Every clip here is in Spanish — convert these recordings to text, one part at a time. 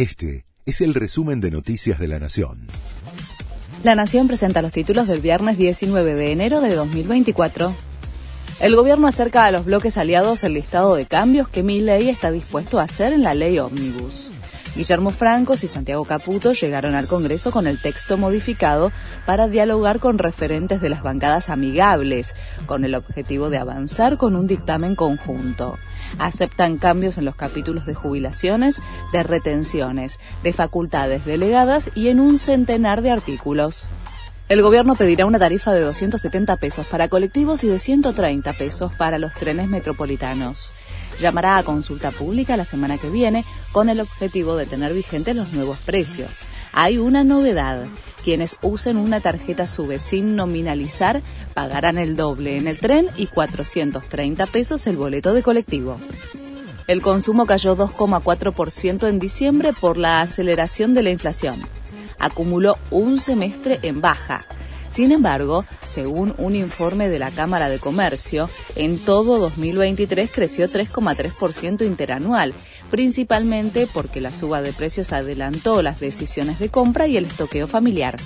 Este es el resumen de Noticias de la Nación. La Nación presenta los títulos del viernes 19 de enero de 2024. El gobierno acerca a los bloques aliados el listado de cambios que mi ley está dispuesto a hacer en la ley Omnibus. Guillermo Francos y Santiago Caputo llegaron al Congreso con el texto modificado para dialogar con referentes de las bancadas amigables, con el objetivo de avanzar con un dictamen conjunto. Aceptan cambios en los capítulos de jubilaciones, de retenciones, de facultades delegadas y en un centenar de artículos. El gobierno pedirá una tarifa de 270 pesos para colectivos y de 130 pesos para los trenes metropolitanos. Llamará a consulta pública la semana que viene con el objetivo de tener vigentes los nuevos precios. Hay una novedad. Quienes usen una tarjeta SUBE sin nominalizar pagarán el doble en el tren y 430 pesos el boleto de colectivo. El consumo cayó 2,4% en diciembre por la aceleración de la inflación acumuló un semestre en baja. Sin embargo, según un informe de la Cámara de Comercio, en todo 2023 creció 3,3% interanual, principalmente porque la suba de precios adelantó las decisiones de compra y el estoqueo familiar.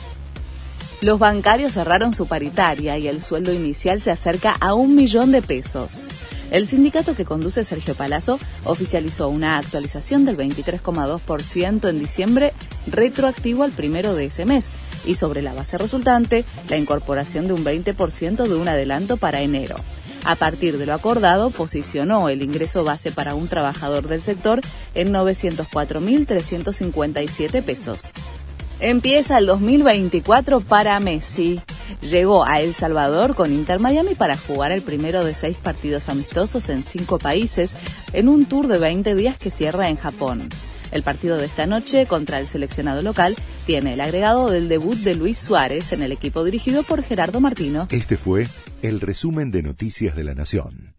Los bancarios cerraron su paritaria y el sueldo inicial se acerca a un millón de pesos. El sindicato que conduce Sergio Palazzo oficializó una actualización del 23,2% en diciembre retroactivo al primero de ese mes y sobre la base resultante la incorporación de un 20% de un adelanto para enero. A partir de lo acordado, posicionó el ingreso base para un trabajador del sector en 904.357 pesos. Empieza el 2024 para Messi. Llegó a El Salvador con Inter Miami para jugar el primero de seis partidos amistosos en cinco países en un tour de 20 días que cierra en Japón. El partido de esta noche contra el seleccionado local tiene el agregado del debut de Luis Suárez en el equipo dirigido por Gerardo Martino. Este fue el resumen de Noticias de la Nación.